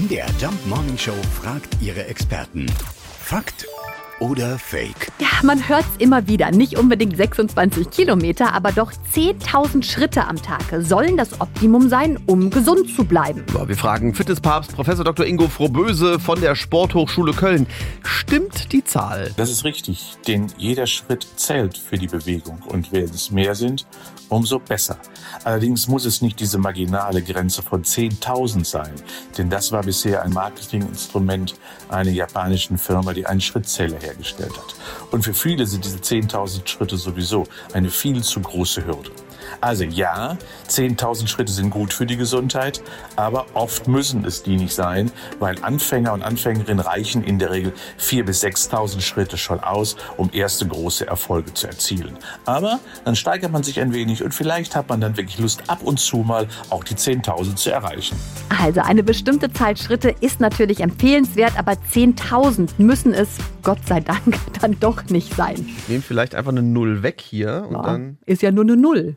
MDR Jump Morning Show fragt ihre Experten. Fakt oder Fake? Ja, man hört es immer wieder. Nicht unbedingt 26 Kilometer, aber doch 10.000 Schritte am Tag sollen das Optimum sein, um gesund zu bleiben. So, wir fragen Fitnesspapst Professor Dr. Ingo Frohböse von der Sporthochschule Köln. Stimmt die Zahl? Das ist richtig, denn jeder Schritt zählt für die Bewegung und wenn es mehr sind, umso besser. Allerdings muss es nicht diese marginale Grenze von 10.000 sein, denn das war bisher ein Marketinginstrument einer japanischen Firma, die einen Schrittzähler hergestellt hat. Und für viele sind diese 10.000 Schritte sowieso eine viel zu große Hürde. Also ja, 10.000 Schritte sind gut für die Gesundheit, aber oft müssen es die nicht sein, weil Anfänger und Anfängerinnen reichen in der Regel 4.000 bis 6.000 Schritte schon aus, um erste große Erfolge zu erzielen. Aber dann steigert man sich ein wenig und vielleicht hat man dann wirklich Lust, ab und zu mal auch die 10.000 zu erreichen. Also eine bestimmte Zahl Schritte ist natürlich empfehlenswert, aber 10.000 müssen es, Gott sei Dank, dann doch nicht sein. Nehmen vielleicht einfach eine Null weg hier und Ja, dann ist ja nur eine Null.